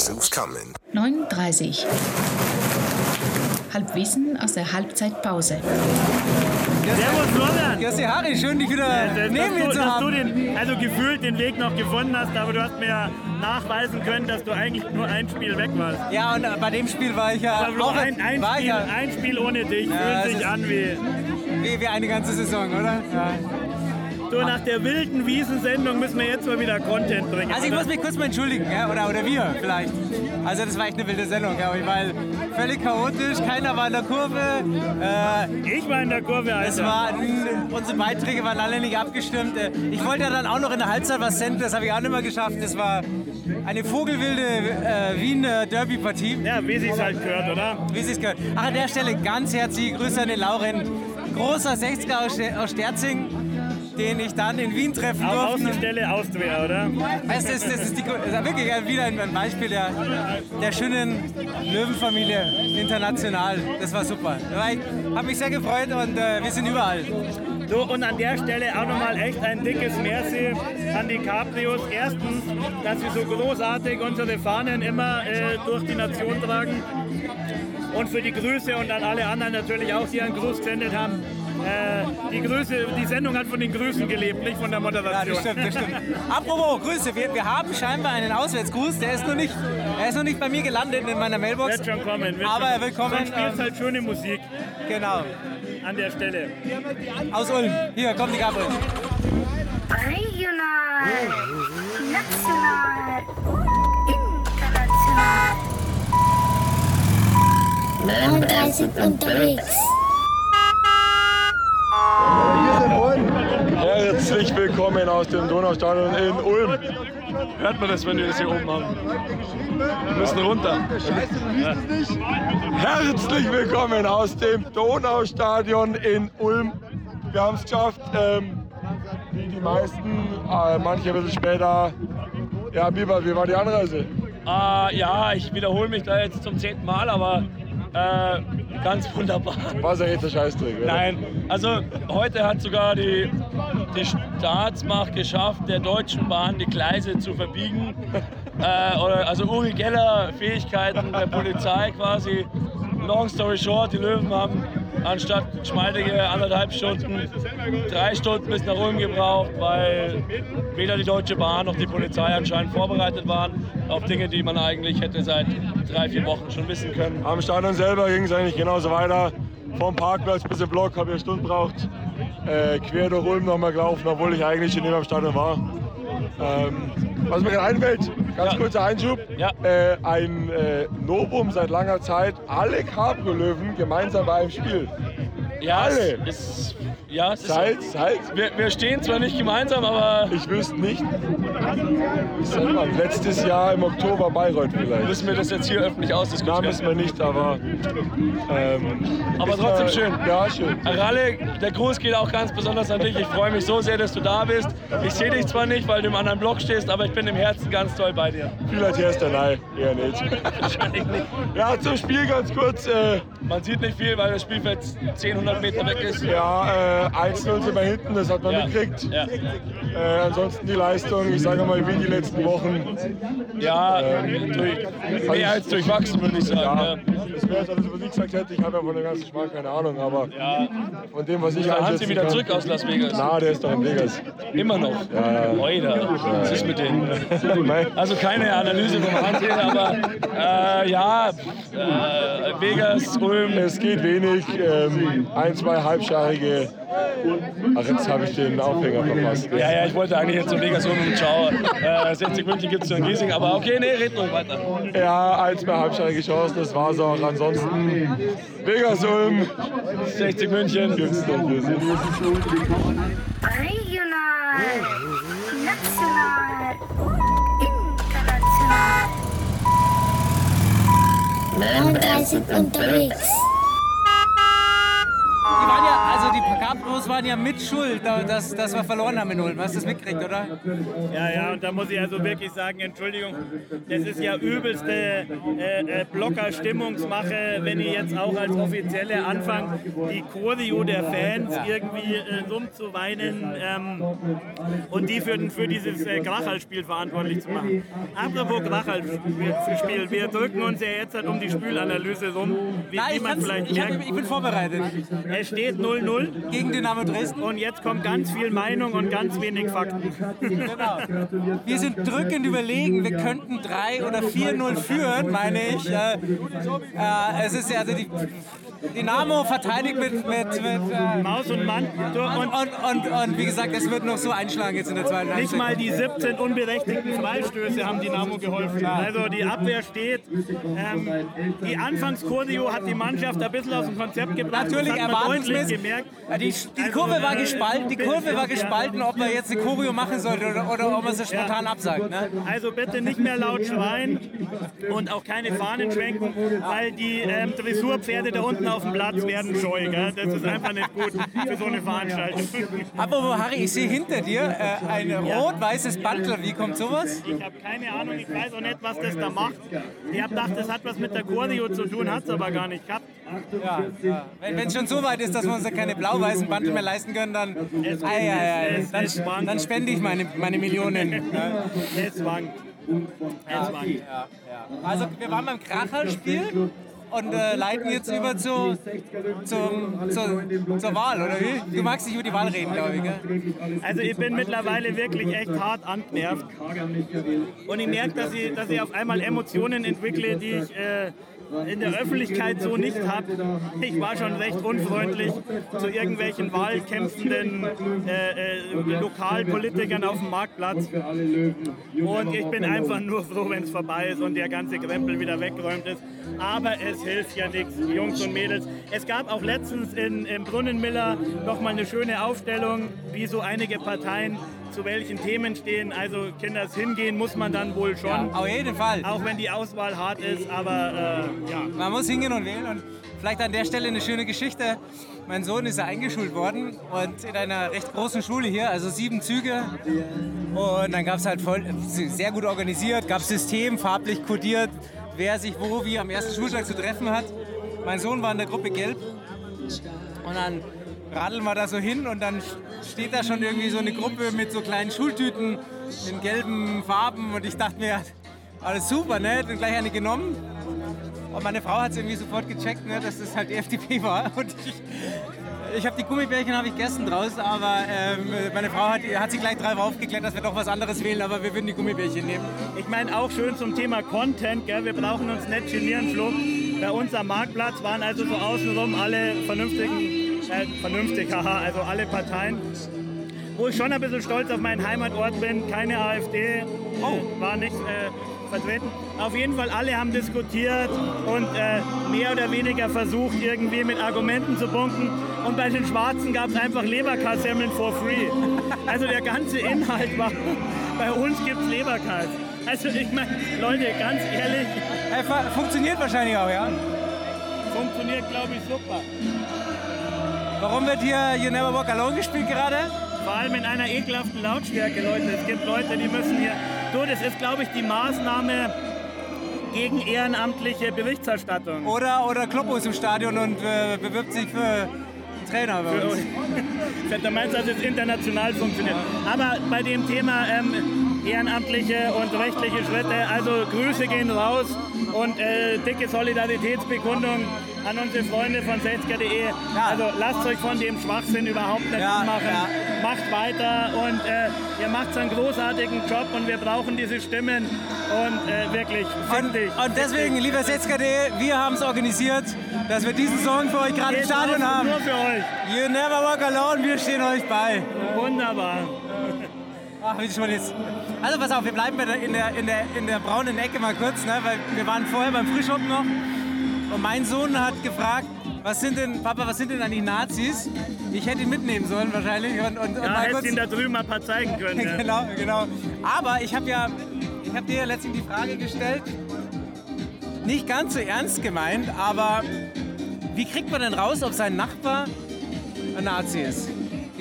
Guess who's coming? 9.30 Halbwissen aus der Halbzeitpause. Servus Florian. Ja, Harry, schön dich wieder Dass neben mir zu dass du haben. den, also gefühlt den Weg noch gefunden hast, aber du hast mir ja nachweisen können, dass du eigentlich nur ein Spiel weg warst. Ja, und äh, bei dem Spiel war ich ja Aber bloß auch ein, ein, Spiel, ja, ein Spiel ohne dich Ja, fühlt sich an wie. wie, wie eine ganze Saison, oder? Ja. So nach der wilden Wiesensendung müssen wir jetzt mal wieder Content bringen. Also ich muss mich kurz mal entschuldigen, ja? oder, oder wir vielleicht. Also das war echt eine wilde Sendung, glaube ich, weil völlig chaotisch, keiner war in der Kurve. Äh, ich war in der Kurve, Alter. es war, unsere Beiträge waren alle nicht abgestimmt. Äh, Ich wollte ja dann auch noch in der Halbzeit was senden, das habe ich auch nicht mehr geschafft. Das war eine vogelwilde äh, Wien-Derby-Partie. ja, wie sich's halt gehört, oder? wie Sie es gehört. Ach, an der Stelle ganz herzliche Grüße an den Lauren. Großer 60er aus, Ste- aus Sterzing, den ich dann in Wien treffen durfte. Außenstelle Austria, oder? Das ist, das ist, die, das ist wirklich wieder ein ein Beispiel der, der schönen Löwenfamilie international. Das war super. Ich habe mich sehr gefreut und äh, wir sind überall. So, und an der Stelle auch nochmal echt ein dickes Merci an die Cabrios. Erstens, dass sie so großartig unsere Fahnen immer äh, durch die Nation tragen. Und für die Grüße und an alle anderen natürlich auch, die einen Gruß gesendet haben. Äh, die, Grüße, die Sendung hat von den Grüßen gelebt, nicht von der Ja, Moderation. das stimmt, das stimmt. Apropos Grüße, wir, wir haben scheinbar einen Auswärtsgruß. Der ist noch nicht, er ist noch nicht bei mir gelandet in meiner Mailbox. Wird schon kommen. Wird Aber er will kommen. Sonst spielst Ähm, halt schöne Musik genau. an der Stelle. Aus Ulm. Hier kommt die Gabriel. Regional, national, international. 39 unterwegs. Herzlich willkommen aus dem Donaustadion in Ulm. Hört man das, wenn wir das hier oben haben? Wir müssen runter. Herzlich willkommen aus dem Donaustadion in Ulm. Wir haben es geschafft, ähm, wie die meisten, äh, manche ein bisschen später. Ja, Biber, wie war die Anreise? Äh, ja, ich wiederhole mich da jetzt zum zehnten Mal, aber äh, ganz wunderbar. War es ja jetzt der Scheißdreck, oder? Nein, also heute hat sogar die, die Staatsmacht geschafft, der Deutschen Bahn die Gleise zu verbiegen. Äh, oder, also Uri Geller Fähigkeiten der Polizei quasi. Long story short, die Löwen haben anstatt schmaltige anderthalb Stunden drei Stunden bis nach Ulm gebraucht, weil weder die Deutsche Bahn noch die Polizei anscheinend vorbereitet waren auf Dinge, die man eigentlich hätte seit drei, vier Wochen schon wissen können. Am Stadion selber ging es eigentlich genauso weiter. Vom Parkplatz bis im Block habe ich eine Stunde gebraucht. Äh, quer durch Ulm nochmal gelaufen, obwohl ich eigentlich schon immer am Stadion war. Ähm, was mir gerade einfällt, ganz Ja. kurzer Einschub. Ja. Äh, ein äh, Novum seit langer Zeit, alle Cabrio-Löwen gemeinsam bei einem Spiel. Ja, Alle. Es, ist, ja, es ist Seit, seit, wir, wir stehen zwar nicht gemeinsam, aber ich wüsste nicht, seit wann? letztes Jahr im Oktober Bayreuth vielleicht. müssen wir das jetzt hier öffentlich Da ausdiskutieren. müssen wir nicht, aber. Ähm, Aber trotzdem ja- schön. Ja, schön. Ralle, der Gruß geht auch ganz besonders an dich. Ich freue mich so sehr, dass du da bist. Ich sehe dich zwar nicht, weil du im anderen Block stehst, aber ich bin im Herzen ganz toll bei dir. Vielleicht erst der Nein, eher nicht. Wahrscheinlich nicht. Ja, zum Spiel ganz kurz. Äh, Man sieht nicht viel, weil das Spielfeld 10, 100 Meter weg ist. ja, äh, 1-0 sind wir hinten, das hat man Ja. mitgekriegt. Ja, Äh, ansonsten die Leistung, ich sage mal, wie die letzten Wochen. ja durch, mehr als durchwachsen, würde ich sagen. Ja, Ja. das wäre es, also, was ich gesagt hätte. Ich habe ja von dem ganzen Schmarrn keine Ahnung, aber Ja. von dem, was ich Hansi einschätzen wieder kann- zurück aus Las Vegas. Na, der ist doch in Vegas. Immer noch. Ja. Oida. Was ist mit denen? Also keine Analyse vom Hansi, aber äh, ja, äh, Vegas, Ulm. Es geht wenig. Ähm, ein, zwei halbscharige. Ach, jetzt habe ich den Aufhänger verpasst. Ja, ja, ich wollte eigentlich jetzt zu Vegas Ulm und schau. Äh, 60 München gibt es in Giesing, aber okay, nee, red ruhig weiter. Ja, ein, zwei halbscharige Chancen, das war's auch. Ansonsten Vegas Ulm 60 München. gibt's noch für sie. Regional, national, international. 39 unterwegs. Die waren ja, mit Schuld, da- dass, dass wir verloren haben in Ulm. Hast du das mitgekriegt, oder? Ja, ja, und da muss ich also wirklich sagen, Entschuldigung, das ist ja übelste äh, äh, Blocker-Stimmungsmache, wenn ich jetzt auch als Offizielle anfange, die Choreo der Fans irgendwie äh, rumzuweinen ähm, und die für, für dieses äh, Grachal-Spiel verantwortlich zu machen. Apropos Grachal-Spiel, wir drücken uns ja jetzt halt um die Spielanalyse rum, wie, Nein, wie ich, man vielleicht ich, hab, ich bin vorbereitet. Es steht 0-0 Gegen Dynamo Dresden. und jetzt kommt ganz viel Meinung und ganz wenig Fakten. Genau. Wir sind drückend überlegen, wir könnten 3 oder 4-0 führen, meine ich. Äh, äh, es ist ja also die Dynamo verteidigt mit, mit, mit äh, Maus und Mann. Du, und, und und, und, wie gesagt, es wird noch so einschlagen jetzt in der zweiten Nicht Halbzeit. mal die 17 unberechtigten Freistöße haben Dynamo geholfen. Also die Abwehr steht. Ähm, die Anfangskurdio hat die Mannschaft ein bisschen aus dem Konzept gebracht. Natürlich erwartungsmäßig. gemerkt. Ja, Die, die Also, Kurve war äh, gespalten, die Kurve war gespalten, ob man jetzt eine Choreo machen sollte oder, oder ob man sie spontan absagt. Ne? Also bitte nicht mehr laut schreien und auch keine Fahnen schwenken, weil die ähm, Dressurpferde da unten auf dem Platz werden scheu. Gell? Das ist einfach nicht gut für so eine Veranstaltung. Aber Harry, ich sehe hinter dir äh, ein rot-weißes Bandel. Wie kommt sowas? Ich habe keine Ahnung, ich weiß auch nicht, was das da macht. Ich habe gedacht, das hat was mit der Choreo zu tun, hat es aber gar nicht gehabt. Ja, ja. Wenn es schon so weit ist, dass wir uns da keine blau-weißen Bandel mehr leisten können, dann, Es- ei, ei, ei, es- dann, es dann spende ich meine, meine Millionen. Ja. Es wankt. Es wankt. Ja, ja. Also wir waren beim Kracherspiel und äh, leiten jetzt über zu, zum, zu, zur Wahl, oder wie? Du magst nicht über die Wahl reden, glaube ich. Gell? Also ich bin mittlerweile wirklich echt hart angenervt. Und ich merke, dass ich, dass ich auf einmal Emotionen entwickle, die ich äh, in der Öffentlichkeit so nicht habe. Ich war schon recht unfreundlich zu irgendwelchen wahlkämpfenden äh, äh, Lokalpolitikern auf dem Marktplatz. Und ich bin einfach nur froh, wenn es vorbei ist und der ganze Krempel wieder weggeräumt ist. Aber es hilft ja nichts, Jungs und Mädels. Es gab auch letztens in, im Brunnenmiller noch mal eine schöne Aufstellung, wie so einige Parteien zu welchen Themen stehen. Also Kinders hingehen muss man dann wohl schon. Auf jeden Fall. Auch wenn die Auswahl hart ist, aber äh, ja. Man muss hingehen und wählen. Und vielleicht an der Stelle eine schöne Geschichte. Mein Sohn ist ja eingeschult worden und in einer recht großen Schule hier, also sieben Züge. Und dann gab es halt voll, sehr gut organisiert, gab System, farblich kodiert, wer sich wo wie am ersten Schultag zu treffen hat. Mein Sohn war in der Gruppe Gelb. Und dann radeln wir da so hin und dann steht da schon irgendwie so eine Gruppe mit so kleinen Schultüten in gelben Farben und ich dachte mir, alles super, ne? Und gleich eine genommen. Und meine Frau hat es irgendwie sofort gecheckt, ne, dass das halt die FDP war. Und ich, ich habe die Gummibärchen habe ich gegessen draus, aber ähm, meine Frau hat, hat sich gleich drauf aufgeklärt, dass wir doch was anderes wählen, aber wir würden die Gummibärchen nehmen. Ich meine auch schön zum Thema Content, gell? wir brauchen uns nicht genieren, Flo. Bei uns am Marktplatz waren also so außenrum alle vernünftigen, äh, vernünftig, haha, also alle Parteien. Wo ich schon ein bisschen stolz auf meinen Heimatort bin, keine AfD, oh. war nicht äh, vertreten. Auf jeden Fall alle haben diskutiert und äh, mehr oder weniger versucht, irgendwie mit Argumenten zu punkten. Und bei den Schwarzen gab es einfach Leberkassemmeln for free. Also der ganze Inhalt war, bei uns gibt es Leberkas. Also ich meine, Leute, ganz ehrlich, fu- funktioniert wahrscheinlich auch, ja? funktioniert glaube ich super. Warum wird hier You Never Walk Alone gespielt gerade? Vor allem in einer ekelhaften Lautstärke, Leute. Es gibt Leute, die müssen hier. Du, das ist, glaube ich, die Maßnahme gegen ehrenamtliche Berichterstattung. Oder, oder Kloppo ist im Stadion und äh, bewirbt sich für einen Trainer bei uns. Da meinst du, dass es international funktioniert. Aber bei dem Thema ähm, ehrenamtliche und rechtliche Schritte, also Grüße gehen raus und äh, dicke Solidaritätsbekundung an unsere Freunde von Selzker.de. Also lasst euch von dem Schwachsinn überhaupt nicht Ja, machen. ja. Macht weiter und äh, ihr macht einen großartigen Job und wir brauchen diese Stimmen und äh, wirklich Und, ich. und deswegen, lieber Setzka.de, wir haben es organisiert, dass wir diesen Song für euch gerade im Stadion haben. Nur für euch. You never walk alone, wir stehen euch bei. Wunderbar. Ach, wie schon jetzt. Also pass auf, wir bleiben in, der, in, der, in der braunen Ecke mal kurz, ne? weil wir waren vorher beim Frühschoppen noch und mein Sohn hat gefragt, was sind denn, Papa, was sind denn eigentlich Nazis? Ich hätte ihn mitnehmen sollen wahrscheinlich und, und, und Ja, mal hättest kurz... ihn da drüben ein paar zeigen können. Ja. genau, genau. Aber ich habe ja, ich habe dir ja letztlich die Frage gestellt, nicht ganz so ernst gemeint, aber wie kriegt man denn raus, ob sein Nachbar, ein Nazi ist?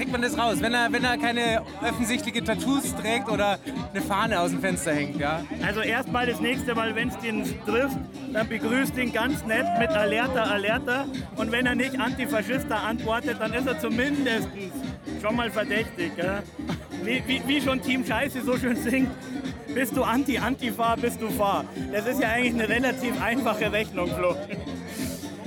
Kriegt man das raus, wenn er, wenn er keine offensichtliche Tattoos trägt oder eine Fahne aus dem Fenster hängt? Ja? Also erstmal das nächste Mal, wenn es den trifft, dann begrüßt ihn ganz nett mit Alerta, Alerta. Und wenn er nicht Antifaschista antwortet, dann ist er zumindest schon mal verdächtig. Ja? Wie, wie, wie schon Team Scheiße so schön singt, bist du Anti-Antifa, bist du Fahr. Das ist ja eigentlich eine relativ einfache Rechnung, Flo.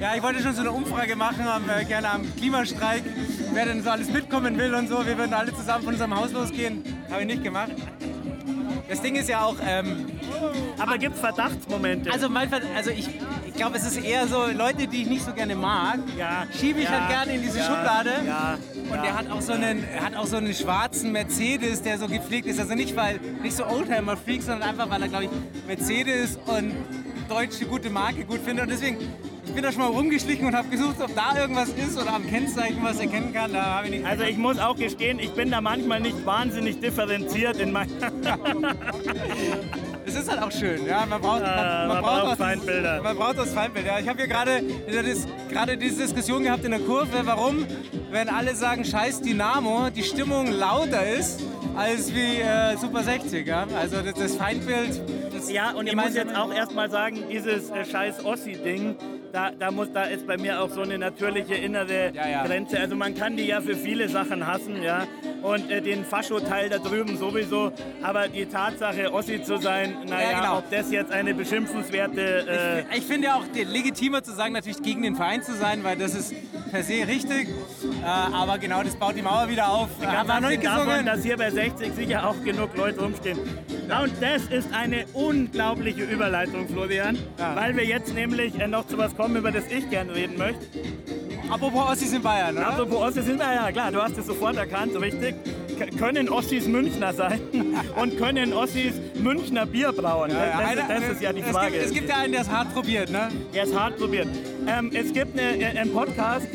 Ja, ich wollte schon so eine Umfrage machen, am, äh, gerne am Klimastreik, wer denn so alles mitkommen will und so. Wir würden alle zusammen von unserem Haus losgehen. Habe ich nicht gemacht. Das Ding ist ja auch, ähm, Aber gibt es Verdachtsmomente? also, mein, Ver- also ich, ich glaube, es ist eher so, Leute, die ich nicht so gerne mag, ja, schiebe ich ja, halt gerne in diese ja, Schublade. Ja, Und der hat auch so einen, hat auch so einen schwarzen Mercedes, der so gepflegt ist. Also nicht weil nicht so Oldtimer-Freak, sondern einfach weil er, glaube ich, Mercedes und deutsche gute Marke gut findet. Und deswegen, bin da schon mal rumgeschlichen und habe gesucht, ob da irgendwas ist oder am Kennzeichen was erkennen kann. Da habe ich nicht. Also ich muss auch gestehen, ich bin da manchmal nicht wahnsinnig differenziert in meiner... Es ist halt auch schön, ja. Man braucht, man, Ah, man man braucht auch das- Feindbilder. Man braucht das Feindbild. Ja. Ich habe hier gerade gerade diese Diskussion gehabt in der Kurve, warum, wenn alle sagen Scheiß Dynamo, die Stimmung lauter ist als wie äh, Super 60. Ja? Also das, das Feindbild. Das Ja, und ich muss jetzt auch erstmal sagen, dieses äh, scheiß Ossi-Ding, da, da, muss, da ist bei mir auch so eine natürliche innere Ja, ja. Grenze. Also man kann die ja für viele Sachen hassen, ja. Und äh, den Fascho-Teil da drüben sowieso. Aber die Tatsache, Ossi zu sein, naja, Ja, genau. ob das jetzt eine beschimpfenswerte... Äh, Ich finde ja auch legitimer zu sagen, natürlich gegen den Verein zu sein, weil das ist per se richtig. Äh, aber genau, das baut die Mauer wieder auf. Äh, haben wir noch nicht davon, gesungen. dass hier bei 60 sicher auch genug Leute rumstehen. Ja, und das ist eine unglaubliche Überleitung, Florian, Ja. weil wir jetzt nämlich äh, noch zu was kommen, über das ich gerne reden möchte. Apropos Ossis in Bayern, oder? Apropos Ossis sind wir ja klar, du hast es sofort erkannt, richtig. K können Ossis Münchner sein und können Ossis Münchner Bier brauen? Ja, ja, das, das, das ist ja die es Frage. Gibt, es gibt ja einen, der es hart probiert, ne? Er ist hart probiert. Ähm, es gibt eine, äh, einen Podcast,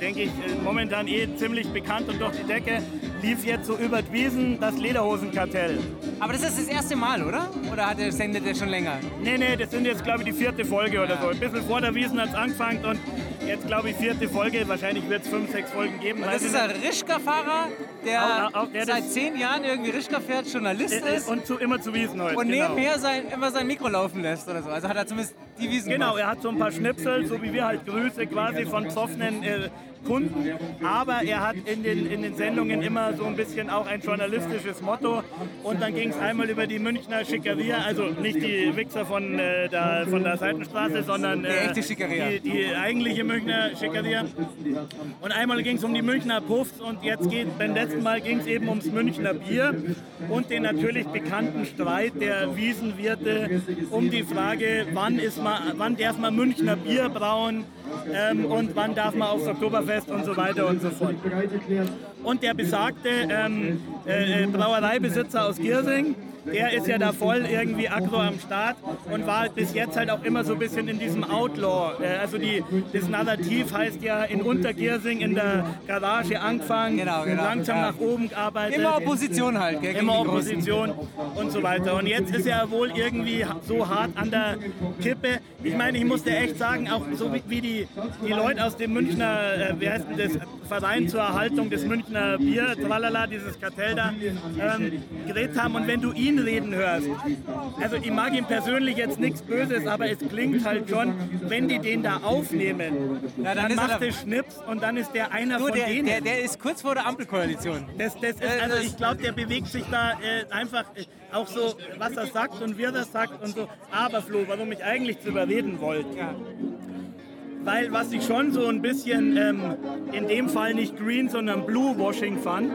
denke ich, äh, momentan eh ziemlich bekannt und durch die Decke, lief jetzt so über die Wiesen das Lederhosenkartell. Aber das ist das erste Mal, oder? Oder hat er sendet er schon länger? Nee, nee, das sind jetzt, glaube ich, die vierte Folge oder so. Ein bisschen vor der Wiesen hat es angefangen und jetzt, glaube ich, vierte Folge. Wahrscheinlich wird es fünf, sechs Folgen geben. Das weiß ist ein Rischka-Fahrer, der Auch- auch seit zehn Jahren irgendwie Rischka fährt, Journalist nicht. Äh, ist Und zu, immer zu Wiesen heute. und genau. nebenher sein, immer sein Mikro laufen lässt oder so. Also hat er zumindest die Wiesen Genau, gemacht. er hat so ein paar Schnipsel, so wie wir halt Grüße quasi von besoffenen äh, Kunden. Aber er hat in den, in den Sendungen immer so ein bisschen auch ein journalistisches Motto. Und dann ging es einmal über die Münchner Schickeria, also nicht die Wichser von, äh, der, von der Seitenstraße, sondern äh, Die echte Schickeria. Die, eigentliche Münchner Schickeria. Und einmal ging es um die Münchner Puffs und jetzt geht, beim letzten Mal ging es eben ums Münchner Bier und den natürlich bekannten Streit der Wiesenwirte um die Frage, wann, ist man, wann darf man Münchner Bier brauen ähm, und wann darf man aufs Oktoberfest und so weiter und so fort. Und der besagte ähm, äh, äh, Brauereibesitzer aus Giersing, der ist ja da voll irgendwie aggro am Start und war bis jetzt halt auch immer so ein bisschen in diesem Outlaw. Äh, also die, das Narrativ heißt ja in Untergiersing in der Garage angefangen, Genau, genau, langsam ja. nach oben gearbeitet. Immer Opposition halt, gell, Immer. Opposition und so weiter. Und jetzt ist er wohl irgendwie so hart an der Kippe. Ich meine, ich musste echt sagen, auch so wie, wie die, die Leute aus dem Münchner, äh, wie heißt denn das, Verein zur Erhaltung des Münchner Bier, tralala, dieses Kartell da, ähm, geredet haben. Und wenn du ihn reden hörst, also ich mag ihm persönlich jetzt nichts Böses, aber es klingt halt schon, wenn die den da aufnehmen, Ja, dann dann, ist er macht es Schnips und dann ist der einer Du, von der, denen. der, der ist kurz vor der Ampelkoalition. Das, das ist, Äh, also ich glaube, der bewegt sich da äh, einfach äh, auch so, was er sagt und wie er das sagt und so. Aber Flo, warum ich eigentlich zu überreden wollte, Ja. weil was ich schon so ein bisschen ähm, in dem Fall nicht Green, sondern Blue-Washing fand,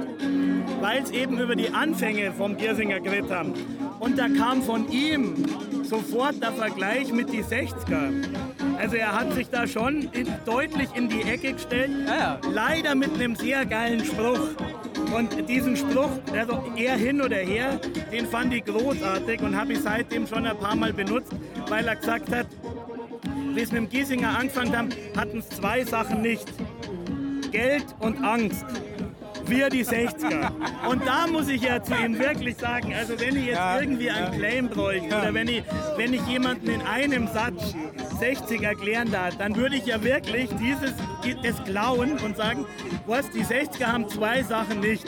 weil es eben über die Anfänge vom Giersinger geredet haben. Und da kam von ihm sofort der Vergleich mit die 60er. Also er hat sich da schon in, deutlich in die Ecke gestellt, Ja, ja. leider mit einem sehr geilen Spruch. Und diesen Spruch, also er hin oder her, den fand ich großartig und habe ich seitdem schon ein paar Mal benutzt, weil er gesagt hat, wie es mit dem Giesinger angefangen haben, hatten es zwei Sachen nicht. Geld und Angst. Wir die 60er. Und da muss ich ja zu ihm wirklich sagen, also wenn ich jetzt Ja, irgendwie einen Claim bräuchte oder wenn ich, wenn ich jemanden in einem Satz 60 erklären darf, dann würde ich ja wirklich dieses es klauen und sagen, was, die 60er haben zwei Sachen nicht.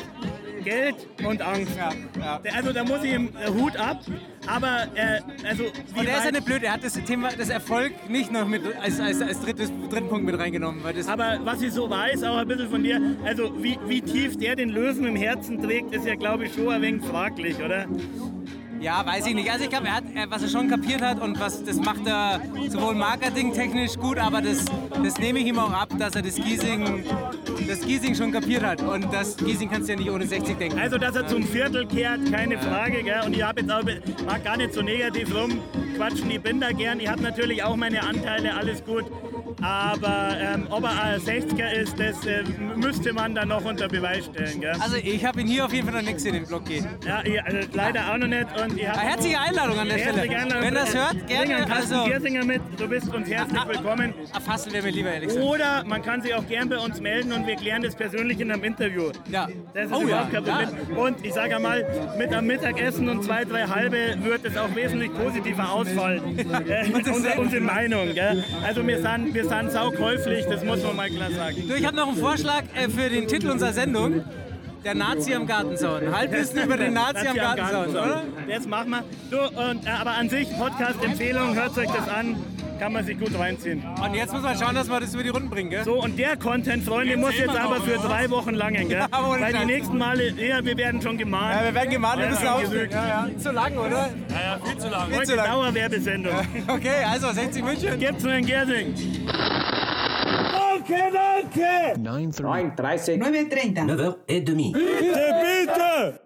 Geld und Angst. Ja, ja. Also da muss ich ihm äh, Hut ab. Aber äh, also wie Und er ist ja weit- nicht blöd, er hat das Thema, das Erfolg nicht noch mit als, als, als drittes, dritten Punkt mit reingenommen. Weil das, Aber was ich so weiß, auch ein bisschen von dir, also wie, wie tief der den Löwen im Herzen trägt, ist ja glaube ich schon ein wenig fraglich, oder? Ja, weiß ich nicht. Also ich glaube, er hat, er, was er schon kapiert hat und was das macht er sowohl marketingtechnisch gut, aber das, das nehme ich ihm auch ab, dass er das Giesing, das Giesing schon kapiert hat. Und das Giesing kannst du ja nicht ohne 60 denken. Also, dass er zum Viertel kehrt, keine Frage. Gell? Und ich habe jetzt auch, mag gar nicht so negativ rumquatschen, ich bin da gern. Ich habe natürlich auch meine Anteile, alles gut. Aber ähm, ob er ein 60er ist, das äh, müsste man dann noch unter Beweis stellen. Gell? Also ich habe ihn hier auf jeden Fall noch nichts in den Block gehen. Ja, ich, also leider auch noch nicht. Und ich herzliche Einladung an der Stelle. Einladung. Wenn das hört, gerne. Also, Giersinger mit, du bist uns herzlich willkommen. erfassen wäre mir lieber, ehrlich gesagt. Oder man kann sich auch gern bei uns melden und wir klären das persönlich in einem Interview. Ja. Das ist Oh ja, überhaupt kein Problem. Und ich sage einmal, mit einem Mittagessen und zwei, drei halbe wird es auch wesentlich positiver ausfallen. äh, unsere, unsere Meinung. Gell? Also wir sind, wir sind saukäuflich, das muss man mal klar sagen. Du, ich habe noch einen Vorschlag äh, für den Titel unserer Sendung. Der Nazi am Gartenzaun. Halbwissen über den Nazi am Gartenzaun, oder? Das machen wir. Du, und, äh, aber an sich, Podcast-Empfehlung, hört euch das an, kann man sich gut reinziehen. Und jetzt muss man schauen, dass wir das über die Runden bringen, gell? So, und der Content, Freunde, muss jetzt aber für drei Wochen lange, gell? Ja, Weil die nächsten Male, ja, wir werden schon gemahnt. Ja, wir werden gemahnt, wir müssen aufstehen. genügt. Ja, ja. Zu lang, oder? Ja, ja, viel zu lang. Viel zu Heute lang. Dauerwerbesendung. Okay, also 60 München. Gibt's nur in Gersing. Danke, danke! 9.30. 9.30. 9h30. et demi. Bitte, bitte!